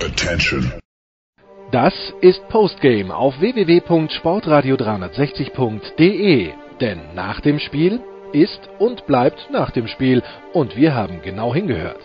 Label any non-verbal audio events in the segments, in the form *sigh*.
Attention. Das ist Postgame auf www.sportradio360.de. Denn nach dem Spiel ist und bleibt nach dem Spiel. Und wir haben genau hingehört.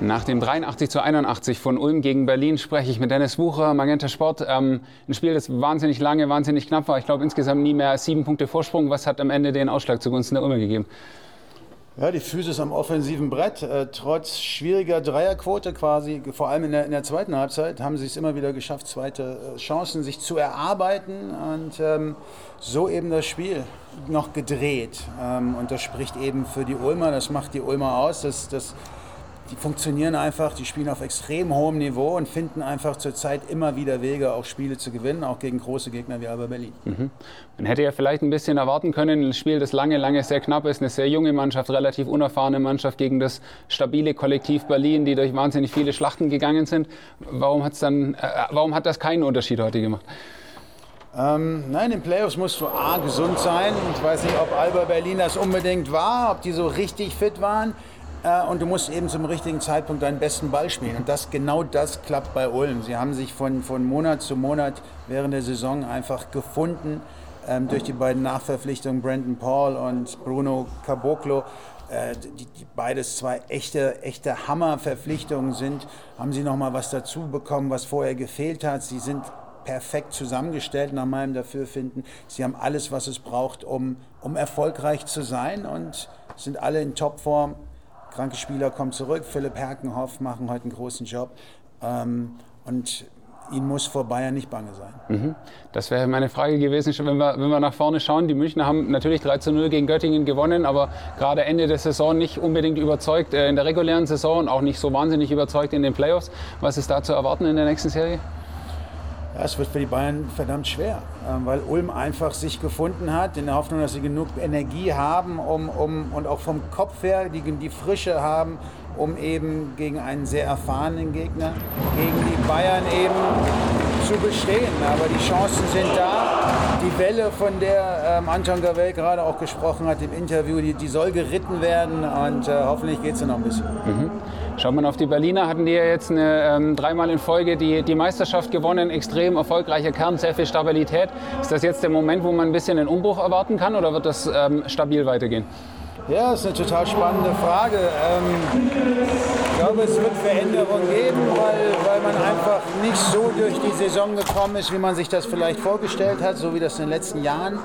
Nach dem 83 zu 81 von Ulm gegen Berlin spreche ich mit Dennis Wucher, Magenta Sport. Ähm, ein Spiel, das wahnsinnig lange, wahnsinnig knapp war. Ich glaube insgesamt nie mehr als sieben Punkte Vorsprung. Was hat am Ende den Ausschlag zugunsten der Ulmer gegeben? Ja, die Physis am offensiven Brett. Äh, trotz schwieriger Dreierquote quasi, vor allem in der, in der zweiten Halbzeit, haben sie es immer wieder geschafft, zweite äh, Chancen sich zu erarbeiten und ähm, so eben das Spiel noch gedreht. Ähm, und das spricht eben für die Ulmer, das macht die Ulmer aus. Das, das die funktionieren einfach, die spielen auf extrem hohem Niveau und finden einfach zurzeit immer wieder Wege, auch Spiele zu gewinnen, auch gegen große Gegner wie Alba Berlin. Mhm. Man hätte ja vielleicht ein bisschen erwarten können, ein Spiel, das lange, lange sehr knapp ist, eine sehr junge Mannschaft, relativ unerfahrene Mannschaft gegen das stabile Kollektiv Berlin, die durch wahnsinnig viele Schlachten gegangen sind. Warum, hat's dann, äh, warum hat das keinen Unterschied heute gemacht? Ähm, nein, in den Playoffs musst du A, gesund sein. Ich weiß nicht, ob Alba Berlin das unbedingt war, ob die so richtig fit waren. Äh, und du musst eben zum richtigen Zeitpunkt deinen besten Ball spielen. Und das, genau das klappt bei Ulm. Sie haben sich von, von Monat zu Monat während der Saison einfach gefunden ähm, durch die beiden Nachverpflichtungen Brandon Paul und Bruno Caboclo. Äh, die, die, beides zwei echte, echte Hammerverpflichtungen sind, haben sie nochmal was dazu bekommen, was vorher gefehlt hat. Sie sind perfekt zusammengestellt nach meinem Dafürfinden. Sie haben alles, was es braucht, um, um erfolgreich zu sein und sind alle in Topform kranke Spieler kommen zurück. Philipp Herkenhoff machen heute einen großen Job. Ähm, und ihnen muss vor Bayern nicht bange sein. Mhm. Das wäre meine Frage gewesen, wenn wir, wenn wir nach vorne schauen. Die Münchner haben natürlich 3 zu 0 gegen Göttingen gewonnen, aber gerade Ende der Saison nicht unbedingt überzeugt äh, in der regulären Saison und auch nicht so wahnsinnig überzeugt in den Playoffs. Was ist da zu erwarten in der nächsten Serie? Ja, es wird für die Bayern verdammt schwer, ähm, weil Ulm einfach sich gefunden hat, in der Hoffnung, dass sie genug Energie haben um, um, und auch vom Kopf her die, die Frische haben, um eben gegen einen sehr erfahrenen Gegner, gegen die Bayern eben zu bestehen. Aber die Chancen sind da. Die Welle, von der ähm, Anton Gavel gerade auch gesprochen hat im Interview, die, die soll geritten werden und äh, hoffentlich geht es noch ein bisschen. Mhm. Schaut man auf die Berliner, hatten die ja jetzt eine, ähm, dreimal in Folge die, die Meisterschaft gewonnen, extrem erfolgreicher Kern, sehr viel Stabilität. Ist das jetzt der Moment, wo man ein bisschen einen Umbruch erwarten kann oder wird das ähm, stabil weitergehen? Ja, das ist eine total spannende Frage. Ähm, ich glaube, es wird Veränderungen geben, weil, weil man einfach nicht so durch die Saison gekommen ist, wie man sich das vielleicht vorgestellt hat, so wie das in den letzten Jahren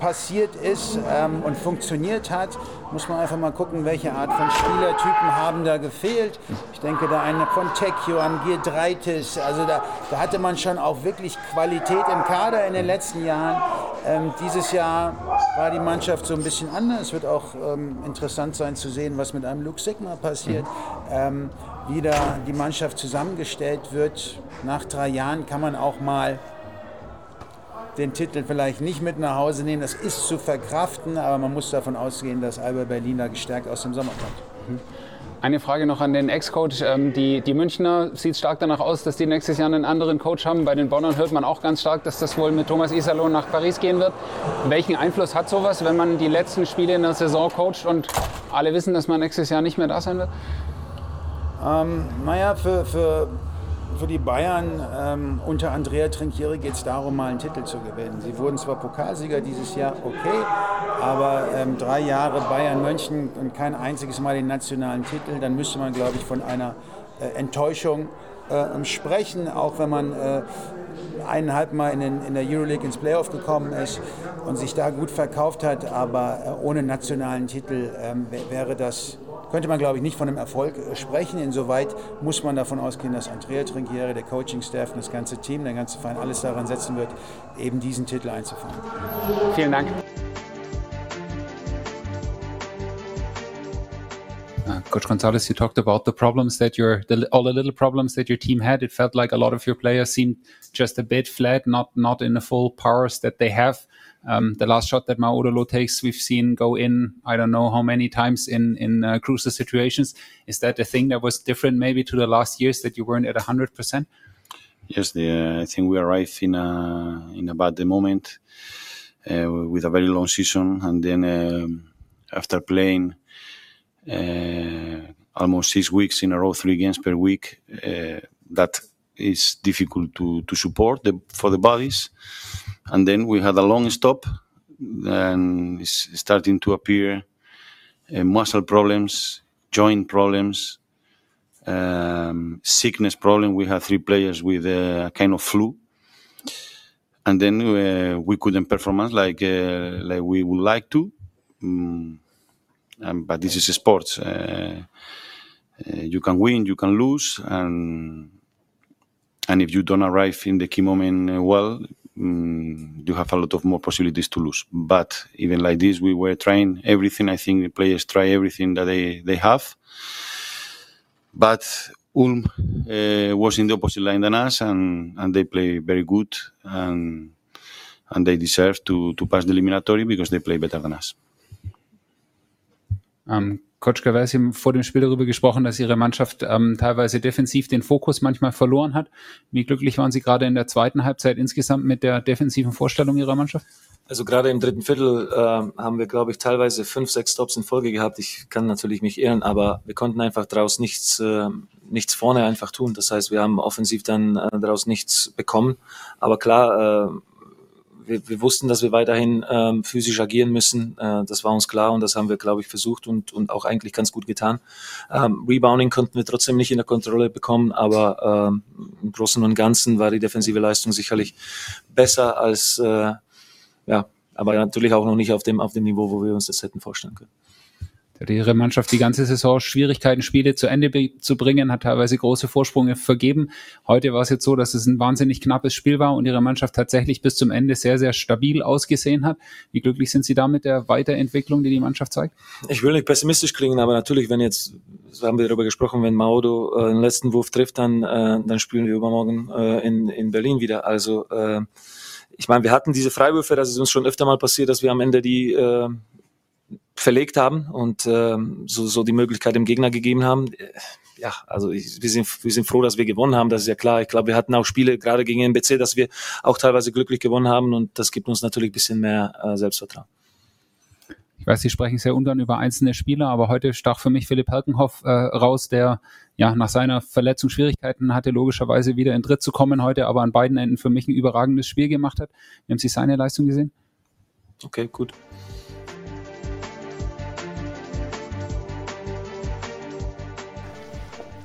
passiert ist ähm, und funktioniert hat, muss man einfach mal gucken, welche Art von Spielertypen haben da gefehlt. Ich denke da einen von Tecchio an Giedreitis, also da, da hatte man schon auch wirklich Qualität im Kader in den letzten Jahren. Ähm, dieses Jahr war die Mannschaft so ein bisschen anders. Es wird auch ähm, interessant sein zu sehen, was mit einem Luke Sigma passiert. Ähm, wie da die Mannschaft zusammengestellt wird. Nach drei Jahren kann man auch mal den Titel vielleicht nicht mit nach Hause nehmen. Das ist zu verkraften, aber man muss davon ausgehen, dass Alba Berlin da gestärkt aus dem Sommer kommt. Mhm. Eine Frage noch an den Ex-Coach. Ähm, die, die Münchner sieht stark danach aus, dass die nächstes Jahr einen anderen Coach haben. Bei den Bonnern hört man auch ganz stark, dass das wohl mit Thomas Iserlohn nach Paris gehen wird. Welchen Einfluss hat sowas, wenn man die letzten Spiele in der Saison coacht und alle wissen, dass man nächstes Jahr nicht mehr da sein wird? Ähm, naja, für, für für die Bayern ähm, unter Andrea Trinchieri geht es darum, mal einen Titel zu gewinnen. Sie wurden zwar Pokalsieger dieses Jahr, okay, aber ähm, drei Jahre Bayern München und kein einziges Mal den nationalen Titel, dann müsste man, glaube ich, von einer äh, Enttäuschung äh, sprechen, auch wenn man äh, eineinhalb Mal in, den, in, der Euroleague ins Playoff gekommen ist und sich da gut verkauft hat, aber äh, ohne nationalen Titel ähm, wäre das könnte man, glaube ich, nicht von einem Erfolg äh, sprechen. Insoweit muss man davon ausgehen, dass Andrea Trinchieri, der Coaching-Staff und das ganze Team, der ganze Verein alles daran setzen wird, eben diesen Titel einzufahren. Vielen Dank. Uh, Coach Gonzalez, you talked about the problems that your the, all the little problems that your team had. It felt like a lot of your players seemed just a bit flat, not not in the full powers that they have. Um, the last shot that Maudolo takes, we've seen go in. I don't know how many times in in uh, crucial situations. Is that the thing that was different, maybe to the last years that you weren't at hundred percent? Yes, the, I think we arrived in a in a bad moment uh, with a very long season, and then um, after playing uh, almost six weeks in a row, three games per week. Uh, that is difficult to, to support the, for the bodies. And then we had a long stop, and it's starting to appear uh, muscle problems, joint problems, um, sickness problem. We had three players with a kind of flu, and then uh, we couldn't perform like uh, like we would like to. Um, but this is sports. Uh, uh, you can win, you can lose, and and if you don't arrive in the key moment uh, well, um, you have a lot of more possibilities to lose. But even like this, we were trying everything. I think the players try everything that they, they have. But Ulm uh, was in the opposite line than us, and, and they play very good, and and they deserve to, to pass the eliminatory because they play better than us. Um, Coach Gavers, Sie haben vor dem Spiel darüber gesprochen, dass Ihre Mannschaft ähm, teilweise defensiv den Fokus manchmal verloren hat. Wie glücklich waren Sie gerade in der zweiten Halbzeit insgesamt mit der defensiven Vorstellung Ihrer Mannschaft? Also gerade im dritten Viertel äh, haben wir, glaube ich, teilweise fünf, sechs Stops in Folge gehabt. Ich kann natürlich mich irren, aber wir konnten einfach daraus nichts, äh, nichts vorne einfach tun. Das heißt, wir haben offensiv dann äh, daraus nichts bekommen. Aber klar, äh, wir, wir wussten, dass wir weiterhin ähm, physisch agieren müssen. Äh, das war uns klar und das haben wir, glaube ich, versucht und, und auch eigentlich ganz gut getan. Ähm, Rebounding konnten wir trotzdem nicht in der Kontrolle bekommen, aber ähm, im Großen und Ganzen war die defensive Leistung sicherlich besser als, äh, ja, aber natürlich auch noch nicht auf dem, auf dem Niveau, wo wir uns das hätten vorstellen können ihre Mannschaft die ganze Saison Schwierigkeiten, Spiele zu Ende zu bringen, hat teilweise große Vorsprünge vergeben. Heute war es jetzt so, dass es ein wahnsinnig knappes Spiel war und ihre Mannschaft tatsächlich bis zum Ende sehr, sehr stabil ausgesehen hat. Wie glücklich sind Sie da mit der Weiterentwicklung, die die Mannschaft zeigt? Ich will nicht pessimistisch klingen, aber natürlich, wenn jetzt, so haben wir darüber gesprochen, wenn Maudo äh, den letzten Wurf trifft, dann, äh, dann spielen wir übermorgen äh, in, in Berlin wieder. Also äh, ich meine, wir hatten diese Freiwürfe, das ist uns schon öfter mal passiert, dass wir am Ende die äh, verlegt haben und äh, so, so die Möglichkeit dem Gegner gegeben haben. Ja, also ich, wir, sind, wir sind froh, dass wir gewonnen haben, das ist ja klar. Ich glaube, wir hatten auch Spiele, gerade gegen NBC, dass wir auch teilweise glücklich gewonnen haben und das gibt uns natürlich ein bisschen mehr äh, Selbstvertrauen. Ich weiß, Sie sprechen sehr ungern über einzelne Spieler, aber heute stach für mich Philipp Herkenhoff äh, raus, der ja nach seiner Verletzung Schwierigkeiten hatte, logischerweise wieder in Dritt zu kommen heute, aber an beiden Enden für mich ein überragendes Spiel gemacht hat. Wie haben Sie seine Leistung gesehen? Okay, gut.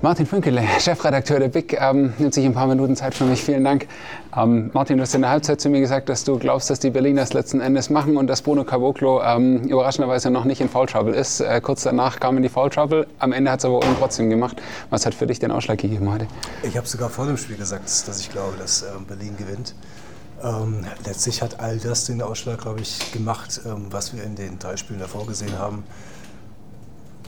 Martin Fünkele, Chefredakteur der BIC, ähm, nimmt sich ein paar Minuten Zeit für mich. Vielen Dank. Ähm, Martin, du hast in der Halbzeit zu mir gesagt, dass du glaubst, dass die Berliner es letzten Endes machen und dass Bruno Caboclo ähm, überraschenderweise noch nicht in Foul Trouble ist. Äh, kurz danach kam in die Foul Trouble. Am Ende hat es aber Ulm trotzdem gemacht. Was hat für dich den Ausschlag gegeben heute? Ich habe sogar vor dem Spiel gesagt, dass ich glaube, dass ähm, Berlin gewinnt. Ähm, letztlich hat all das den Ausschlag, glaube ich, gemacht, ähm, was wir in den drei Spielen davor gesehen haben.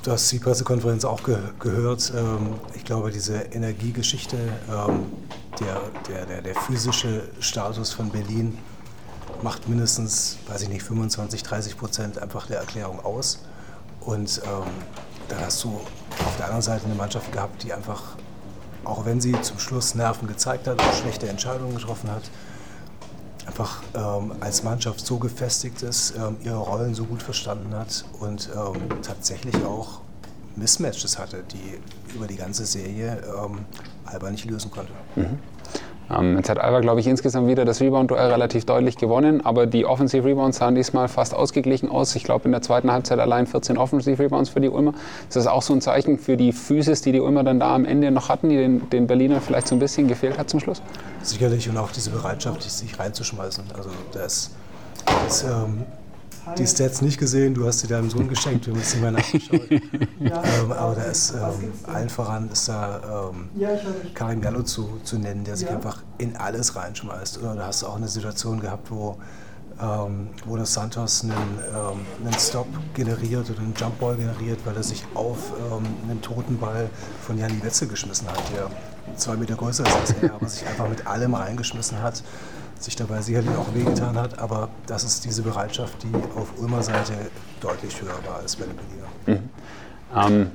Du hast die Pressekonferenz auch ge gehört. Ähm, ich glaube, diese Energiegeschichte, ähm, der, der, der, der, physische Status von Berlin macht mindestens, weiß ich nicht, 25, 30 Prozent einfach der Erklärung aus. Und ähm, dann hast du auf der anderen Seite eine Mannschaft gehabt, die einfach, auch wenn sie zum Schluss Nerven gezeigt hat und schlechte Entscheidungen getroffen hat, einfach ähm, als Mannschaft so gefestigt ist, ähm, ihre Rollen so gut verstanden hat und ähm, tatsächlich auch Mismatches hatte, die über die ganze Serie ähm, Alba nicht lösen konnte. Mhm. Ähm, jetzt hat Alba, glaube ich, insgesamt wieder das Rebound-Duell relativ deutlich gewonnen, aber die Offensive-Rebounds sahen diesmal fast ausgeglichen aus. Ich glaube, in der zweiten Halbzeit allein 14 Offensive-Rebounds für die Ulmer. Ist das auch so ein Zeichen für die Physis, die die Ulmer dann da am Ende noch hatten, die den, den Berlinern vielleicht so ein bisschen gefehlt hat zum Schluss? Sicherlich und auch diese Bereitschaft, sich reinzuschmeißen. Also das, das ähm, die Stats nicht gesehen, du hast sie deinem Sohn geschenkt, wir haben uns nicht mehr nachgeschaut. *laughs* ähm, aber da ist ähm, allen voran ist da ähm, Karim Gallo zu, zu nennen, der sich einfach in alles reinschmeißt. Oder da hast du auch eine Situation gehabt, wo, ähm, wo das Santos einen, ähm, einen Stop generiert oder einen Jumpball generiert, weil er sich auf ähm, einen toten Ball von Janni Wetzel geschmissen hat, der zwei Meter größer ist als er, aber sich einfach mit allem reingeschmissen hat sich dabei sicherlich auch wehgetan hat, aber das ist diese Bereitschaft, die auf Ulmer Seite deutlich höher war als bei den Berliner. Mhm.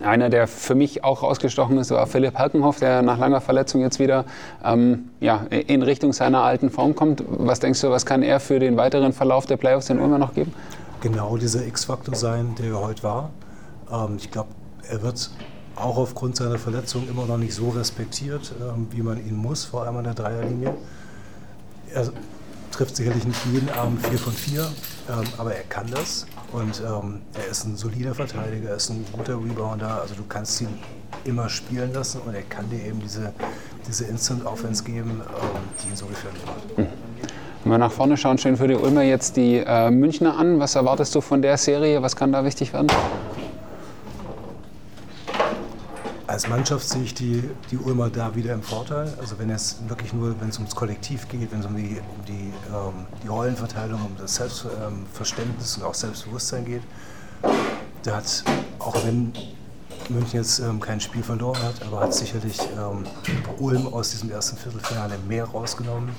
Einer, der für mich auch rausgestochen ist, war Philipp Halkenhoff, der nach langer Verletzung jetzt wieder ähm, ja, in Richtung seiner alten Form kommt. Was denkst du, was kann er für den weiteren Verlauf der Playoffs in Ulmer noch geben? Genau dieser X-Faktor sein, der er heute war. Ähm, ich glaube, er wird auch aufgrund seiner Verletzung immer noch nicht so respektiert, ähm, wie man ihn muss, vor allem an der Dreierlinie. Er trifft sicherlich nicht jeden Abend 4 von 4, ähm, aber er kann das und ähm, er ist ein solider Verteidiger, er ist ein guter Rebounder, also du kannst ihn immer spielen lassen und er kann dir eben diese, diese Instant Offense geben, ähm, die ihn so gefährlich macht. Wenn wir nach vorne schauen, stehen für die Ulmer jetzt die äh, Münchner an. Was erwartest du von der Serie? Was kann da wichtig werden? Als Mannschaft sehe ich die, die Ulmer da wieder im Vorteil. Also wenn es wirklich nur, wenn es ums Kollektiv geht, wenn es um die, um die, ähm, die Rollenverteilung, um das Selbstverständnis und auch Selbstbewusstsein geht, da hat, auch wenn München jetzt ähm, kein Spiel verloren hat, aber hat sicherlich ähm, Ulm aus diesem ersten Viertelfinale mehr rausgenommen.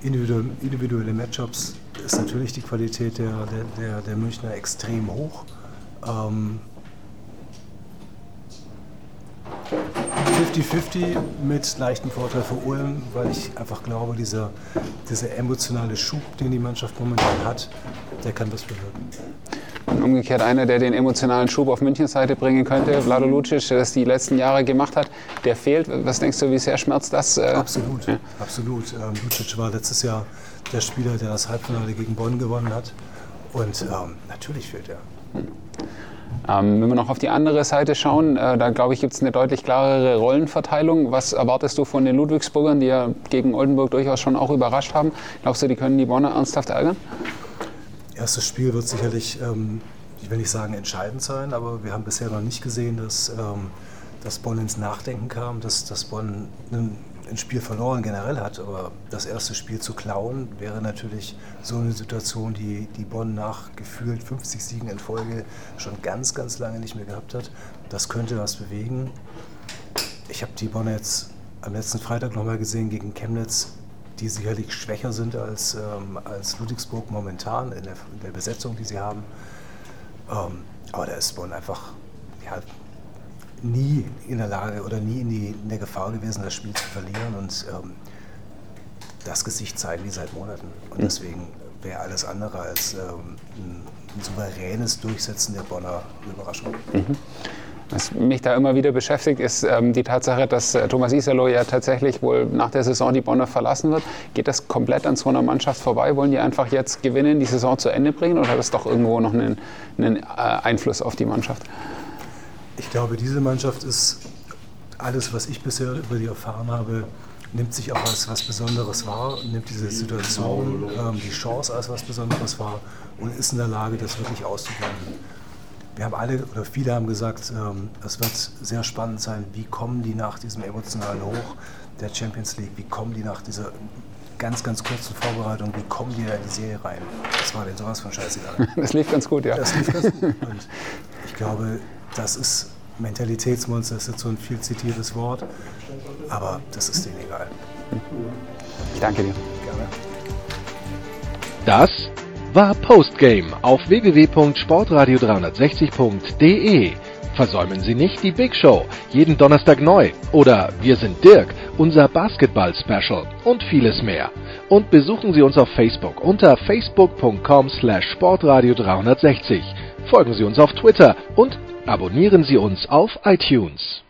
Individuelle, individuelle Matchups ist natürlich die Qualität der, der, der, der Münchner extrem hoch. Ähm, 50-50 mit leichtem Vorteil für Ulm, weil ich einfach glaube, dieser, dieser emotionale Schub, den die Mannschaft momentan hat, der kann was bewirken. Und umgekehrt einer, der den emotionalen Schub auf Münchens Seite bringen könnte, Vlado Lucic, der das die letzten Jahre gemacht hat, der fehlt. Was denkst du, wie sehr schmerzt das? Äh? Absolut, ja. absolut. Ähm, Lucic war letztes Jahr der Spieler, der das Halbfinale gegen Bonn gewonnen hat. Und ähm, natürlich fehlt er. Hm. Ähm, wenn wir noch auf die andere Seite schauen, äh, da glaube ich, gibt es eine deutlich klarere Rollenverteilung. Was erwartest du von den Ludwigsburgern, die ja gegen Oldenburg durchaus schon auch überrascht haben? Glaubst du, die können die Bonner ernsthaft ärgern? Erstes Spiel wird sicherlich, ähm, ich will nicht sagen entscheidend sein, aber wir haben bisher noch nicht gesehen, dass, ähm, dass Bonn ins Nachdenken kam, dass, dass Bonn einen ein Spiel verloren generell hat, aber das erste Spiel zu klauen, wäre natürlich so eine Situation, die, die Bonn nach gefühlt 50 Siegen in Folge schon ganz, ganz lange nicht mehr gehabt hat. Das könnte was bewegen. Ich habe die Bonn jetzt am letzten Freitag nochmal gesehen gegen Chemnitz, die sicherlich schwächer sind als, ähm, als Ludwigsburg momentan in der, in der, Besetzung, die sie haben. Ähm, aber da ist Bonn einfach ja, nie in der Lage oder nie in, die, in der Gefahr gewesen, das Spiel zu verlieren. Und ähm, das Gesicht zeigen die seit Monaten. Und deswegen wäre alles andere als ähm, ein, souveränes Durchsetzen der Bonner eine Überraschung. Mhm. Was mich da immer wieder beschäftigt, ist ähm, die Tatsache, dass äh, Thomas Isalo ja tatsächlich wohl nach der Saison die Bonner verlassen wird. Geht das komplett an so einer Mannschaft vorbei? Wollen die einfach jetzt gewinnen, die Saison zu Ende bringen oder hat das doch irgendwo noch einen, einen äh, Einfluss auf die Mannschaft? Ich glaube, diese Mannschaft ist alles, was ich bisher über die erfahren habe, nimmt sich auch als was Besonderes wahr, nimmt diese Situation, ähm, die Chance als was Besonderes wahr und ist in der Lage, das wirklich auszublenden. Wir haben alle oder viele haben gesagt, ähm, es wird sehr spannend sein, wie kommen die nach diesem emotionalen Hoch der Champions League, wie kommen die nach dieser ganz, ganz kurzen Vorbereitung, wie kommen die da in die Serie rein? Das war denn sowas von scheißegal. *laughs* Das lief ganz gut, ja. Das lief ganz gut. Und ich glaube, das ist Mentalitätsmonster, ist jetzt so ein viel zitiertes Wort, aber das ist denen egal. Ich danke dir. Gerne. Das war Postgame auf www.sportradio360.de. Versäumen Sie nicht die Big Show, jeden Donnerstag neu. Oder Wir sind Dirk, unser Basketball-Special und vieles mehr. Und besuchen Sie uns auf Facebook unter facebook.com slash sportradio360. Folgen Sie uns auf Twitter und Abonnieren Sie uns auf iTunes.